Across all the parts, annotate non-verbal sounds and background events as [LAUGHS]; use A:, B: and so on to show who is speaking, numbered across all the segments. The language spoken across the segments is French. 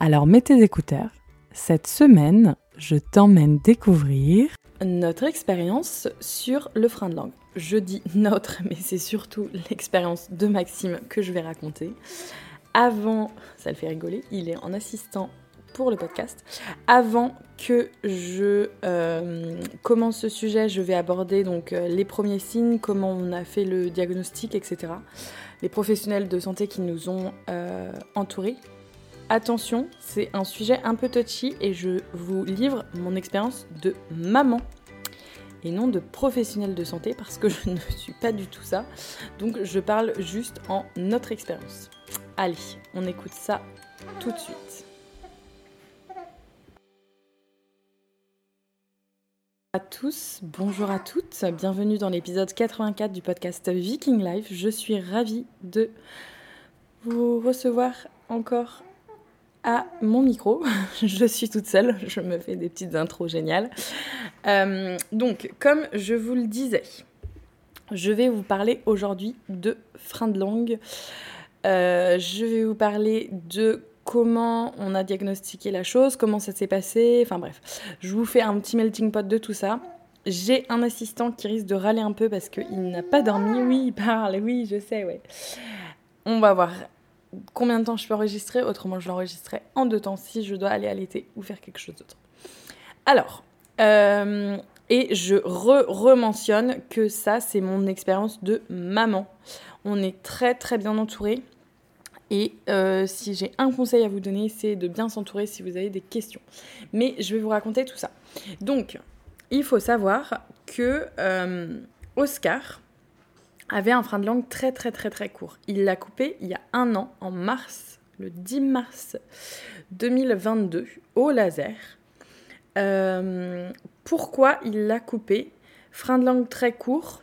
A: Alors mets tes écouteurs. Cette semaine, je t'emmène découvrir notre expérience sur le frein de langue. Je dis notre, [LAUGHS] mais c'est surtout l'expérience de Maxime que je vais raconter. Avant, ça le fait rigoler, il est en assistant pour le podcast. Avant que je euh, commence ce sujet, je vais aborder donc euh, les premiers signes, comment on a fait le diagnostic, etc. Les professionnels de santé qui nous ont euh, entourés Attention, c'est un sujet un peu touchy et je vous livre mon expérience de maman et non de professionnel de santé parce que [LAUGHS] je ne suis pas du tout ça. Donc je parle juste en notre expérience. Allez, on écoute ça tout de suite. à tous, bonjour à toutes, bienvenue dans l'épisode 84 du podcast Viking Life. Je suis ravie de vous recevoir encore à mon micro. [LAUGHS] je suis toute seule, je me fais des petites intros géniales. Euh, donc, comme je vous le disais, je vais vous parler aujourd'hui de frein de langue. Euh, je vais vous parler de comment on a diagnostiqué la chose, comment ça s'est passé, enfin bref. Je vous fais un petit melting pot de tout ça. J'ai un assistant qui risque de râler un peu parce qu'il n'a pas dormi. Oui, il parle, oui, je sais, ouais. On va voir combien de temps je peux enregistrer, autrement je l'enregistrerai en deux temps si je dois aller à l'été ou faire quelque chose d'autre. Alors, euh, et je re-mentionne que ça, c'est mon expérience de maman. On est très très bien entouré. Et euh, si j'ai un conseil à vous donner, c'est de bien s'entourer si vous avez des questions. Mais je vais vous raconter tout ça. Donc, il faut savoir que euh, Oscar, avait un frein de langue très très très très court. Il l'a coupé il y a un an, en mars, le 10 mars 2022, au laser. Euh, pourquoi il l'a coupé? Frein de langue très court,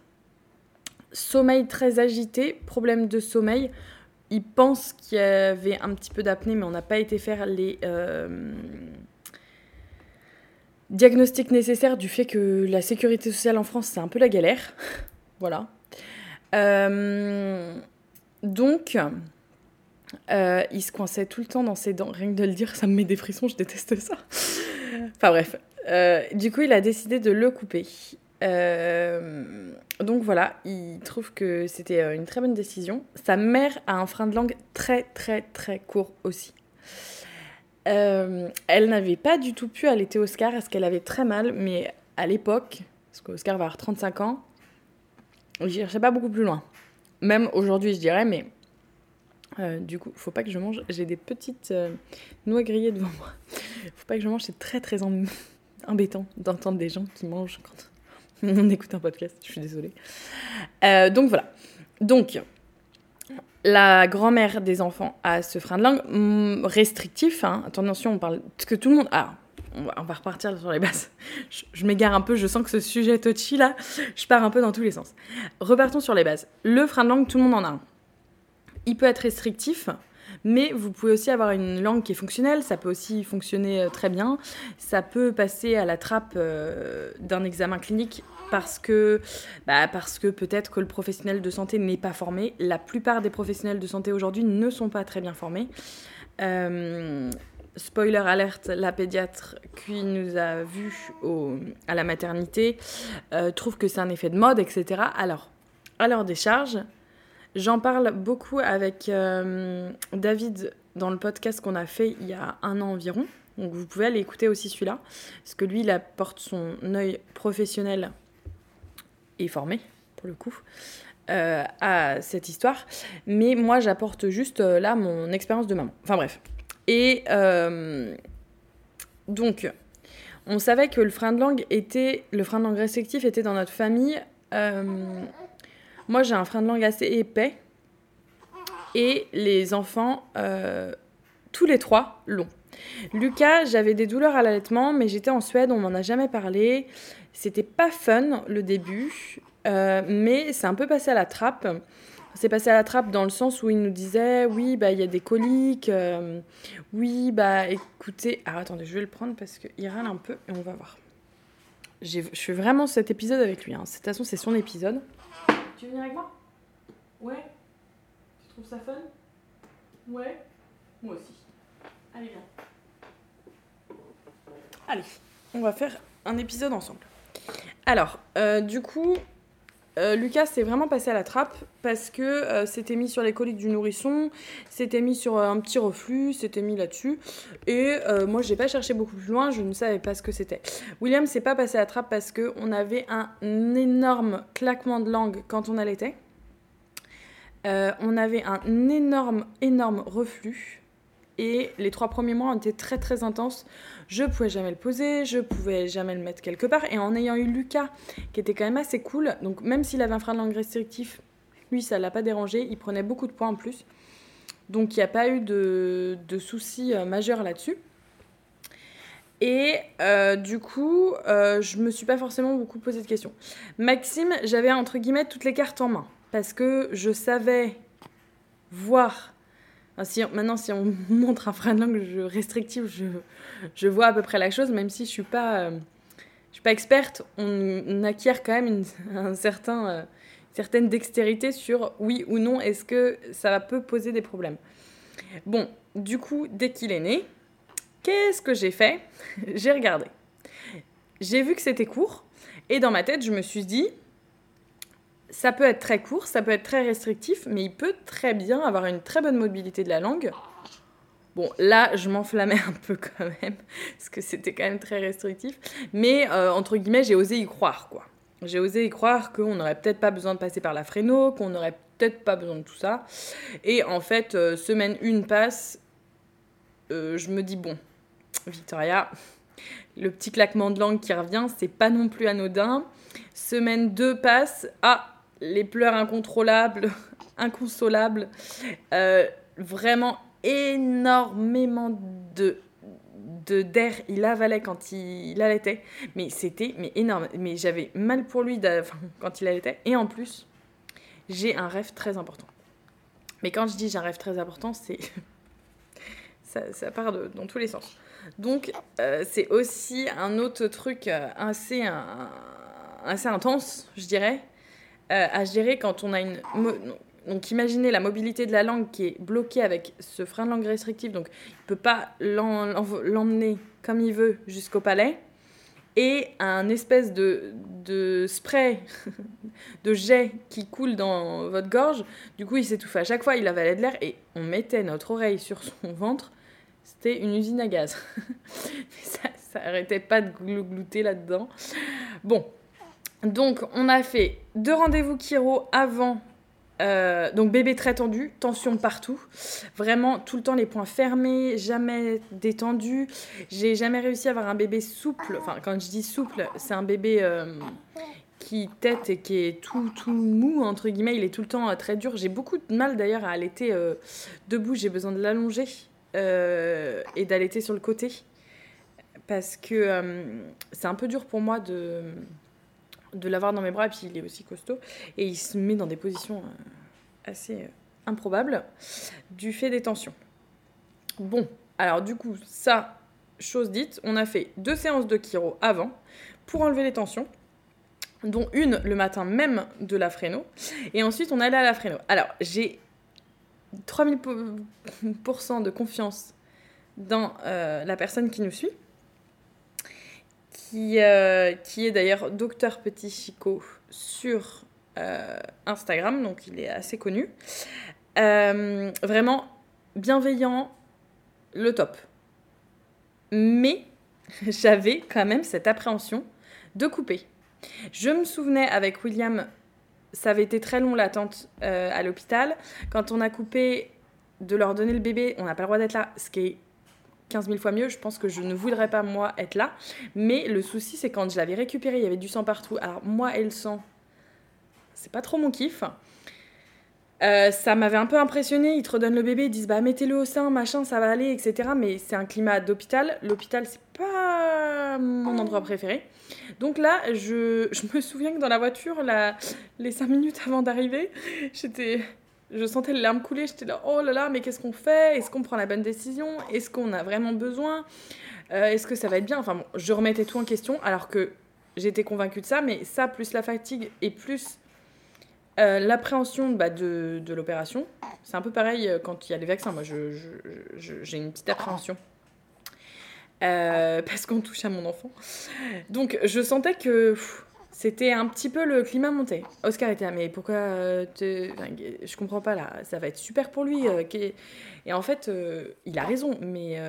A: sommeil très agité, problème de sommeil. Il pense qu'il y avait un petit peu d'apnée, mais on n'a pas été faire les euh, diagnostics nécessaires du fait que la sécurité sociale en France, c'est un peu la galère. [LAUGHS] voilà. Euh, donc, euh, il se coinçait tout le temps dans ses dents. Rien que de le dire, ça me met des frissons, je déteste ça. enfin bref. Euh, du coup, il a décidé de le couper. donc voilà, il trouve que c'était une très bonne décision. Sa mère a un frein de langue très très très court aussi. elle n'avait pas du tout pu allaiter Oscar parce qu'elle avait très mal, mais à l'époque, parce qu'Oscar va avoir 35 ans, je cherchais pas beaucoup plus loin. Même aujourd'hui, je dirais, mais euh, du coup, faut pas que je mange. J'ai des petites euh, noix grillées devant moi. [LAUGHS] faut pas que je mange. C'est très très [LAUGHS] embêtant d'entendre des gens qui mangent quand [LAUGHS] on écoute un podcast. Je suis désolée. Euh, donc voilà. Donc, la grand-mère des enfants a ce frein de langue mm, restrictif. Hein. Attention, on parle que tout le monde. Ah, on va, repartir sur les bases. [LAUGHS] Je, m'égare un peu, je sens que ce sujet touchy là, je pars un peu dans tous les sens. Repartons sur les bases. Le frein de langue, tout le monde en a un. Il peut être restrictif, mais vous pouvez aussi avoir une langue qui est fonctionnelle, ça peut aussi fonctionner euh, très bien. Ça peut passer à la trappe euh, d'un examen clinique parce que, bah que peut-être que le professionnel de santé n'est pas formé. La plupart des professionnels de santé aujourd'hui ne sont pas très bien formés. Euh, spoiler alerte, la pédiatre qui nous a vus à la maternité euh, trouve que c'est un effet de mode, etc. Alors, à leur décharge, j'en parle beaucoup avec euh, David dans le podcast qu'on a fait il y a un an environ. Donc vous pouvez aller écouter aussi celui-là, parce que lui, il apporte son œil professionnel et formé, pour le coup. Euh, à cette histoire, mais moi j'apporte juste là mon expérience de maman. Enfin bref, et euh, donc, on savait que le frein de langue était, le frein de langue restrictif était dans notre famille. Euh, moi, j'ai un frein de langue assez épais. Et les enfants, euh, tous les trois, l'ont. Lucas, j'avais des douleurs à l'allaitement, mais j'étais en Suède, on m'en a jamais parlé. C'était pas fun le début, euh, mais c'est un peu passé à la trappe. C'est passé à la trappe dans le sens où il nous disait oui, bah il y a des coliques, euh, oui, bah écoutez. Alors attendez, je vais le prendre parce qu'il râle un peu et on va voir. Je fais vraiment cet épisode avec lui. Hein. De toute façon, c'est son épisode. Tu veux venir avec moi? Ouais Tu trouves ça fun? Ouais Moi aussi. Allez, viens. Allez, on va faire un épisode ensemble. Alors, euh, du coup, euh, Lucas s'est vraiment passé à la trappe parce que euh, c'était mis sur les coliques du nourrisson, c'était mis sur un petit reflux, c'était mis là-dessus. Et moi, j'ai pas cherché beaucoup plus loin, je ne savais pas ce que c'était. William s'est pas passé à la trappe parce qu'on avait un énorme claquement de langue quand on allaitait. on avait un énorme, énorme reflux. Et les trois premiers mois ont été très très intenses. Je pouvais jamais le poser, je pouvais jamais le mettre quelque part. Et en ayant eu Lucas, qui était quand même assez cool, donc même s'il avait un frein de langue restrictif, lui ça l'a pas dérangé, il prenait beaucoup de poids en plus. Donc il n'y a pas eu de, de soucis euh, majeurs là-dessus. Et euh, du coup, euh, je me suis pas forcément beaucoup posé de questions. Maxime, j'avais entre guillemets toutes les cartes en main. Parce que je savais voir maintenant, si on [LAUGHS] montre un langue restrictif, je, je, vois à peu près la chose, même si je suis, pas, euh, suis pas experte, on, acquiert quand même une, un certain, euh, certaine dextérité sur oui ou non, est-ce que ça peut poser des problèmes. Bon, du coup, dès qu'il est né, qu'est-ce que j'ai fait? [LAUGHS] J'ai regardé. J'ai vu que c'était court, et dans ma tête, je me suis dit, ça peut être très court, ça peut être très restrictif, mais il peut très bien avoir une très bonne mobilité de la langue. Bon, là, je m'enflammais un peu quand même, [LAUGHS] parce que c'était quand même très restrictif. Mais, euh, entre guillemets, j'ai osé y croire, quoi. J'ai osé y croire qu'on n'aurait peut-être pas besoin de passer par la fréno, qu'on n'aurait peut-être pas besoin de tout ça. Et en fait, euh, semaine 1 passe, euh, je me dis, bon, Victoria, le petit claquement de langue qui revient, c'est pas non plus anodin. Semaine 2 passe, ah, les pleurs incontrôlables, [LAUGHS] inconsolables, euh, vraiment énormément de d'air il avalait quand il, allaitait. Mais c'était mais énorme. Mais j'avais mal pour lui [LAUGHS] quand il allaitait. Et en plus j'ai un rêve très important. Mais quand je dis j'ai un rêve très important c'est [LAUGHS] ça, part dans tous les sens. Donc euh, c'est aussi un autre truc euh, assez assez intense je dirais euh, à gérer quand on a une... Donc imaginez la mobilité de la langue qui est bloquée avec ce frein de langue restrictif, donc il ne peut pas l'emmener comme il veut jusqu'au palais, et un espèce de, de spray, [LAUGHS] de jet qui coule dans votre gorge, du coup il s'étouffe à chaque fois, il avalait de l'air, et on mettait notre oreille sur son ventre, c'était une usine à gaz. [LAUGHS] ça, ça arrêtait pas de glouter là-dedans. Bon, donc, on a fait deux rendez-vous Kiro avant. Euh, donc, bébé très tendu, tension partout. Vraiment, tout le temps les poings fermés, jamais détendu. J'ai jamais réussi à avoir un bébé souple. Enfin, quand je dis souple, c'est un bébé euh, qui tête et qui est tout, tout mou, entre guillemets. Il est tout le temps euh, très dur. J'ai beaucoup de mal d'ailleurs à allaiter debout. J'ai besoin de l'allonger et d'allaiter sur le côté. Parce que c'est un peu dur pour moi de de l'avoir dans mes bras, et puis il est aussi costaud, et il se met dans des positions euh, assez euh, improbables du fait des tensions. Bon, alors du coup, ça, chose dite, on a fait deux séances de chiro avant pour enlever les tensions, dont une le matin même de la fréno, et ensuite on allait à la fréno. Alors, j'ai 3000% de confiance dans euh, la personne qui nous suit, qui, euh, qui est d'ailleurs Docteur Petit Chico sur euh, Instagram, donc il est assez connu. Euh, vraiment bienveillant, le top. Mais [LAUGHS] j'avais quand même cette appréhension de couper. Je me souvenais avec William, ça avait été très long l'attente à l'hôpital. Quand on a coupé de leur donner le bébé, on n'a pas le droit d'être là, ce qui est 15 000 fois mieux, je pense que je ne voudrais pas moi être là. Mais le souci, c'est quand je l'avais récupéré, il y avait du sang partout. Alors moi et le sang, c'est pas trop mon kiff. Euh, ça m'avait un peu impressionné. Ils te redonnent le bébé, ils disent bah mettez-le au sein, machin, ça va aller, etc. Mais c'est un climat d'hôpital. L'hôpital, c'est pas mon endroit préféré. Donc là, je, je, me souviens que dans la voiture, la, les cinq minutes avant d'arriver, [LAUGHS] j'étais, je sentais les larmes couler. J'étais là, oh là là, mais qu'est-ce qu'on fait? Est-ce qu'on prend la bonne décision? Est-ce qu'on a vraiment besoin? Euh, Est-ce que ça va être bien? Enfin bon, je remettais tout en question, alors que j'étais convaincue de ça, mais ça plus la fatigue et plus euh, l'appréhension bah, de, l'opération, c'est un peu pareil euh, quand il y a les vaccins. Moi, j'ai une petite appréhension. [LAUGHS] Parce qu'on touche à mon enfant. Donc, je sentais que c'était un petit peu le climat monté. Oscar était là, mais pourquoi Je comprends pas là, ça va être super pour lui. et en fait, il a raison, mais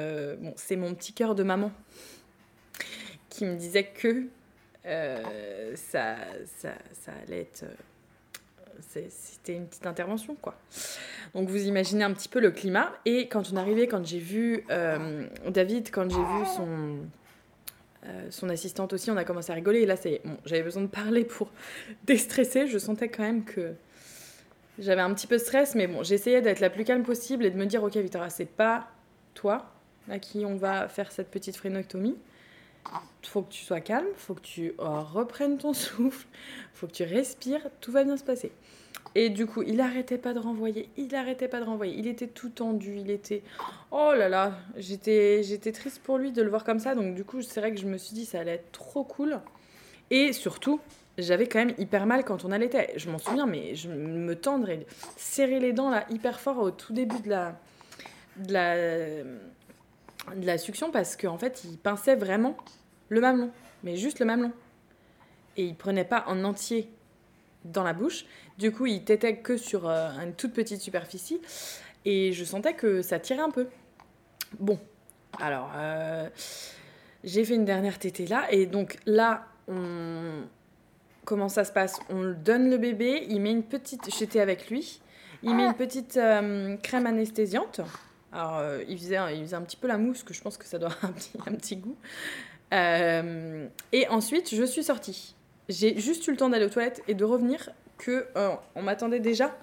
A: bon, c'est mon petit cœur de maman qui me disait que ça, ça, ça allait être c'était une petite intervention, quoi. Donc vous imaginez un petit peu le climat. Et quand on arrivait, quand j'ai vu euh, David, quand j'ai vu son, euh, son assistante aussi, on a commencé à rigoler. Et là, c'est bon, j'avais besoin de parler pour [LAUGHS] déstresser. Je sentais quand même que j'avais un petit peu de stress, mais bon, j'essayais d'être la plus calme possible et de me dire, ok, Victoria, c'est pas toi à qui on va faire cette petite frénectomie faut que tu sois calme, faut que tu reprennes ton [LAUGHS] souffle, faut que tu respires, tout va bien se passer. Et du coup, il arrêtait pas de renvoyer, il arrêtait pas de renvoyer, il était tout tendu, il était oh là là, j'étais j'étais triste pour lui de le voir comme ça, donc du coup, c'est vrai que je me suis dit ça allait être trop cool. Et surtout, j'avais quand même hyper mal quand on allaitait. Je m'en souviens, mais je me tendre et serrer les dents là hyper fort au tout début de la de la de la succion parce qu'en fait, il pinçait vraiment le mamelon, mais juste le mamelon. Et il prenait pas en entier dans la bouche. Du coup, il tétait que sur euh, une toute petite superficie. Et je sentais que ça tirait un peu. Bon, alors, euh, j'ai fait une dernière tétée là. Et donc là, on... comment ça se passe? On donne le bébé, il met une petite... J'étais avec lui. Il met une petite euh, crème anesthésiante. Alors, il, faisait, il faisait un petit peu la mousse, que je pense que ça doit avoir un petit, un petit goût. Et ensuite, je suis sortie. J'ai juste eu le temps d'aller aux toilettes et de revenir que euh, on m'attendait déjà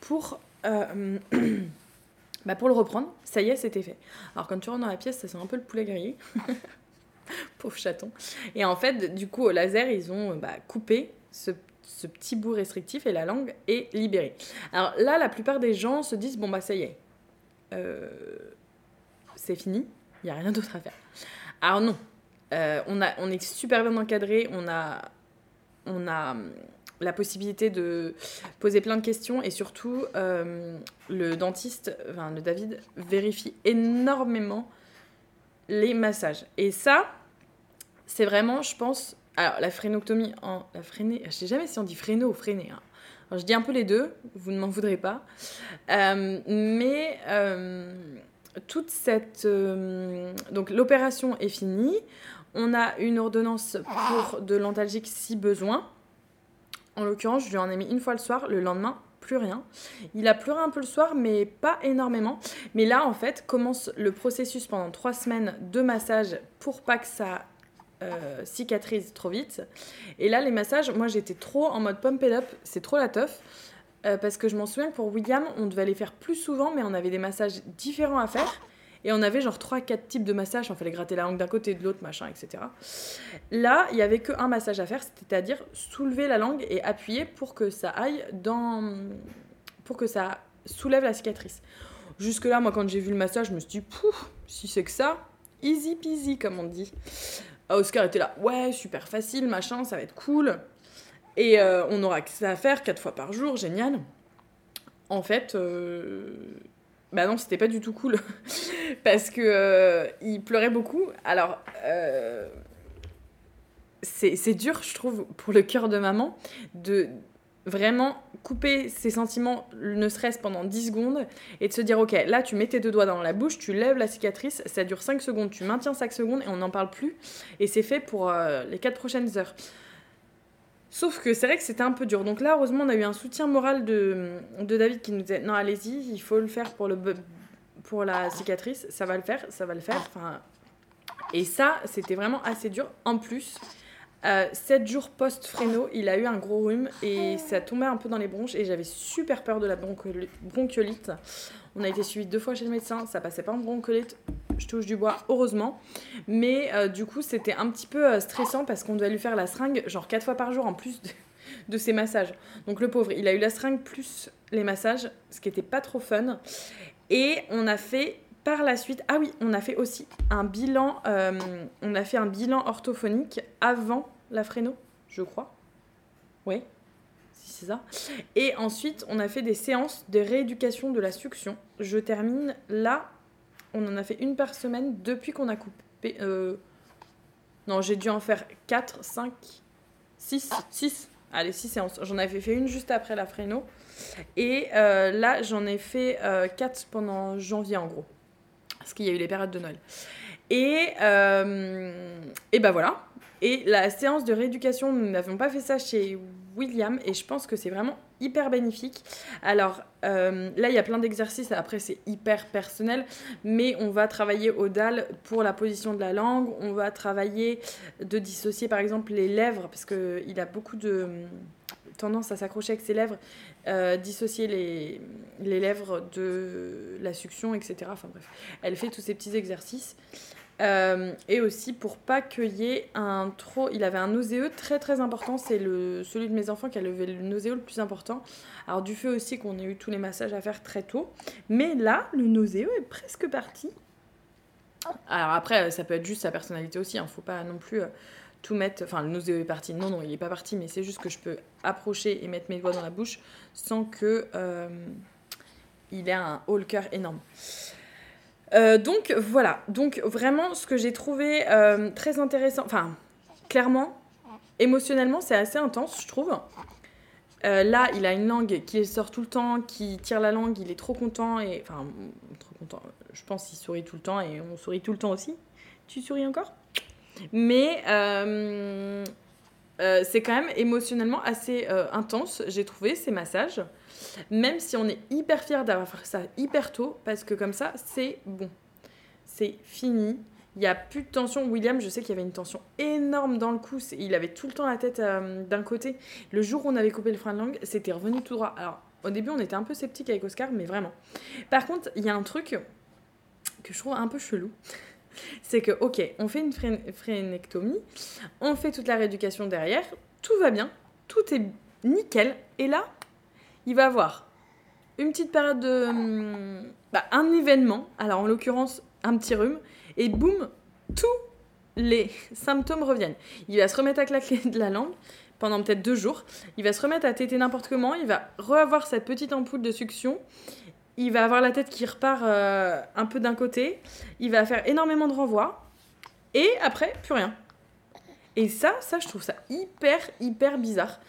A: pour, [CLEARS THROAT] bah pour le reprendre. Ça y est, c'était fait. Alors, quand tu rentres dans la pièce, ça sent un peu le poulet grillé. [LAUGHS] Pauvre chaton. Et en fait, du coup, au laser, ils ont bah, coupé ce ce petit bout restrictif et la langue est libérée. Alors là, la plupart des gens se disent bon bah ça y est, euh, c'est fini, il n'y a rien d'autre à faire. Alors non, euh, on, a, on est super bien encadré, on a, on a hum, la possibilité de poser plein de questions et surtout euh, le dentiste, enfin le David, vérifie énormément les massages. Et ça, c'est vraiment, je pense, alors la frénoctomie en la freiné, je sais jamais si on dit fréno ou freiné. Je dis un peu les deux, vous ne m'en voudrez pas. Euh, mais toute cette. Donc l'opération est finie. On a une ordonnance pour de l'antalgique si besoin. En l'occurrence, je lui en ai mis une fois le soir. Le lendemain, plus rien. Il a pleuré un peu le soir, mais pas énormément. Mais là, en fait, commence le processus pendant trois semaines de massage pour pas que ça euh, cicatrise trop vite. Et là, les massages, moi j'étais trop en mode pump it up, c'est trop la teuf. Euh, parce que je m'en souviens que pour William, on devait les faire plus souvent, mais on avait des massages différents à faire. Et on avait genre 3-4 types de massages, on fallait gratter la langue d'un côté de l'autre, machin, etc. Là, il y avait qu'un massage à faire, c'est-à-dire soulever la langue et appuyer pour que ça aille dans. pour que ça soulève la cicatrice. Jusque-là, moi, quand j'ai vu le massage, je me suis dit, pouf, si c'est que ça, easy peasy, comme on dit. Ah, Oscar était là, ouais, super facile, machin, ça va être cool. Et euh, on aura que ça à faire quatre fois par jour, génial. En fait, euh, bah non, c'était pas du tout cool. [LAUGHS] Parce que euh, il pleurait beaucoup. Alors, c'est dur, je trouve, pour le cœur de maman, de vraiment couper ses sentiments, ne serait-ce pendant 10 secondes, et de se dire, ok, là tu mets tes deux doigts dans la bouche, tu lèves la cicatrice, ça dure 5 secondes, tu maintiens 5 secondes et on n'en parle plus, et c'est fait pour euh, les 4 prochaines heures. Sauf que c'est vrai que c'était un peu dur. Donc là, heureusement, on a eu un soutien moral de, de David qui nous disait, non, allez-y, il faut le faire pour, le, pour la cicatrice, ça va le faire, ça va le faire. Enfin, et ça, c'était vraiment assez dur. En plus, 7 jours post-fréno, il a eu un gros rhume et ça tombait un peu dans les bronches et j'avais super peur de la bronchiolite. On a été suivi deux fois chez le médecin, ça passait pas en bronchiolite, je touche du bois, heureusement. Mais euh, du coup, c'était un petit peu euh, stressant parce qu'on devait lui faire la seringue genre 4 fois par jour en plus de, ses massages. Donc le pauvre, il a eu la seringue plus les massages, ce qui était pas trop fun. Et on a fait par la suite, ah oui, on a fait aussi un bilan, euh, on a fait un bilan orthophonique avant la fréno, je crois. Oui, si c'est ça. Et ensuite, on a fait des séances de rééducation de la succion. Je termine là. On en a fait une par semaine depuis qu'on a coupé. Euh, non, j'ai dû en faire 4, 5, 6, 6. Allez, 6 séances. J'en avais fait une juste après la fréno. Et euh, là, j'en ai fait 4 pendant janvier en gros parce qu'il y a eu les périodes de Noël. Et, euh, et ben voilà. Et la séance de rééducation, nous n'avons pas fait ça chez William et je pense que c'est vraiment hyper bénéfique. Alors euh, là, il y a plein d'exercices, après c'est hyper personnel, mais on va travailler au DAL pour la position de la langue, on va travailler de dissocier par exemple les lèvres, parce qu'il a beaucoup de tendance à s'accrocher avec ses lèvres, euh, dissocier les, les, lèvres de la succion, etc. Enfin bref, elle fait tous ces petits exercices. Euh, et aussi pour pas qu'il ait un trop. Il avait un nauséeux très très important, c'est le celui de mes enfants qui a levé le nauséeux le plus important. Alors du fait aussi qu'on ait eu tous les massages à faire très tôt. Mais là, le nauséeux est presque parti. Alors après, ça peut être juste sa personnalité aussi, il hein. ne faut pas non plus. Euh, tout mettre. Enfin, le nauséeux est parti. Non, non, il n'est pas parti, mais c'est juste que je peux approcher et mettre mes doigts dans la bouche sans que euh, il ait un haut le cœur énorme. Euh, donc voilà, donc vraiment ce que j'ai trouvé euh, très intéressant, enfin clairement, émotionnellement c'est assez intense je trouve. là il a une langue qui sort tout le temps, qui tire la langue, il est trop content et enfin trop content, je pense qu'il sourit tout le temps et on sourit tout le temps aussi. Tu souris encore? Mais euh, euh, c'est quand même émotionnellement assez euh, intense, j'ai trouvé, ces massages. Même si on est hyper fier d'avoir fait ça hyper tôt, parce que comme ça, c'est bon. C'est fini. Il n'y a plus de tension. William, je sais qu'il y avait une tension énorme dans le cou. Il avait tout le temps la tête d'un côté. Le jour où on avait coupé le frein de langue, c'était revenu tout droit. Alors, au début, on était un peu sceptique avec Oscar, mais vraiment. Par contre, il y a un truc que je trouve un peu chelou c'est que, ok, on fait une frénectomie, on fait toute la rééducation derrière, tout va bien, tout est nickel, et là, il va avoir une petite période de. Hum, bah, un événement, alors en l'occurrence, un petit rhume, et boum, tous les [LAUGHS] symptômes reviennent. Il va se remettre à claquer de la langue pendant peut-être deux jours, il va se remettre à téter n'importe comment, il va revoir cette petite ampoule de succion, il va avoir la tête qui repart euh, un peu d'un côté, il va faire énormément de renvois, et après, plus rien. Et ça, ça, je trouve ça hyper, hyper bizarre.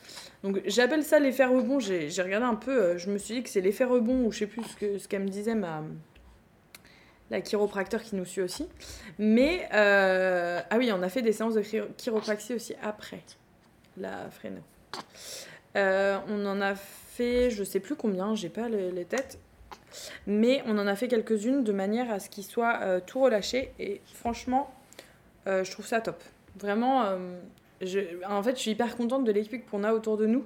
A: Donc j'appelle ça l'effet rebond, j'ai regardé un peu, euh, je me suis dit que c'est l'effet rebond, ou je sais plus ce qu'elle ce me disait ma, la chiropracteur qui nous suit aussi. Mais, euh, ah oui, on a fait des séances de chiropraxie aussi après la fréno. on en a fait, je sais plus combien, j'ai pas les têtes, mais on en a fait quelques-unes de manière à ce qu'il soit euh, tout relâché. Et franchement, euh, je trouve ça top. Vraiment, euh, en fait, je suis hyper contente de l'équipe qu'on a autour de nous,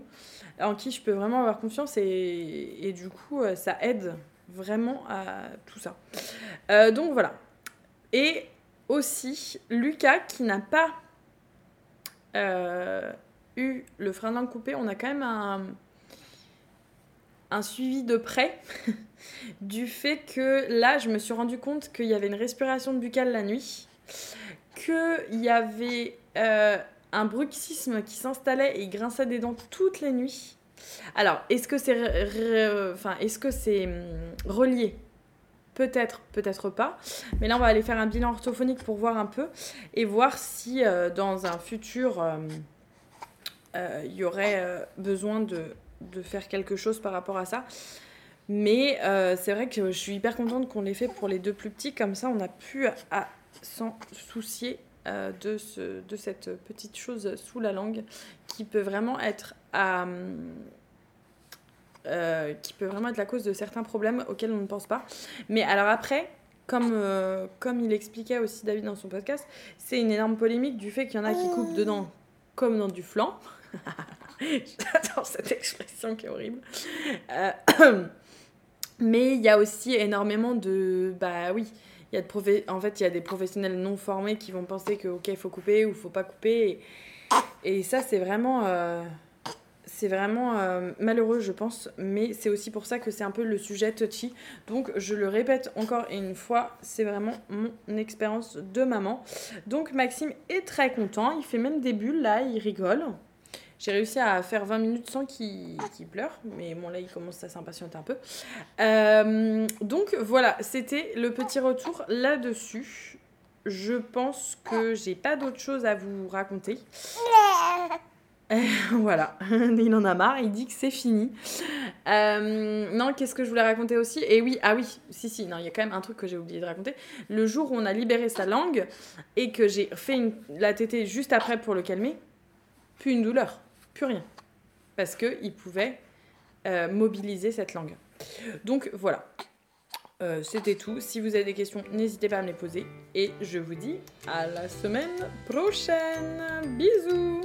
A: en qui je peux vraiment avoir confiance. Et, et du coup, ça aide vraiment à tout ça. donc voilà. Et aussi, Lucas, qui n'a pas eu le frein langue coupé, on a quand même un un suivi de près [LAUGHS] du fait que là, je me suis rendu compte qu'il y avait une respiration buccale la nuit, qu'il y avait euh, un bruxisme qui s'installait et il grinçait des dents toutes les nuits. Alors, est-ce que c'est enfin, est-ce que c'est hum, relié? Peut-être, peut-être pas. Mais là, on va aller faire un bilan orthophonique pour voir un peu et voir si euh, dans un futur, euh, il y aurait besoin de de faire quelque chose par rapport à ça. Mais euh, c'est vrai que je suis hyper contente qu'on l'ait fait pour les deux plus petits, comme ça on a pu à s'en soucier euh, de, ce, de cette petite chose sous la langue qui peut vraiment être à, euh, qui peut vraiment être la cause de certains problèmes auxquels on ne pense pas. Mais alors après, comme, comme il expliquait aussi David dans son podcast, c'est une énorme polémique du fait qu'il y en a qui coupent dedans comme dans du flan. [LAUGHS] J'adore cette expression qui est horrible. Euh, [CLEARS THROAT] mais il y a aussi énormément de... Bah oui, il y a de en fait, il y a des professionnels non formés qui vont penser que, ok, il faut couper ou faut pas couper. Et, et ça, c'est vraiment... Euh, c'est vraiment euh, malheureux, je pense, mais c'est aussi pour ça que c'est un peu le sujet touchy. Donc, je le répète encore une fois, c'est vraiment mon expérience de maman. Donc, Maxime est très content, il fait même des bulles là, il rigole. J'ai réussi à faire 20 minutes sans qu'il pleure, mais bon là il commence à s'impatienter un peu. Euh, donc voilà, c'était le petit retour là-dessus. Je pense que j'ai pas d'autre chose à vous raconter. [LAUGHS] voilà, [LAUGHS] il en a marre, il dit que c'est fini. Euh, non, qu'est-ce que je voulais raconter aussi? Et oui, ah oui, si, si, non, il y a quand même un truc que j'ai oublié de raconter. Le jour où on a libéré sa langue et que j'ai fait une, la tétée juste après pour le calmer, plus une douleur, plus rien. Parce qu'il pouvait euh, mobiliser cette langue. Donc voilà, euh, c'était tout. Si vous avez des questions, n'hésitez pas à me les poser. Et je vous dis à la semaine prochaine. Bisous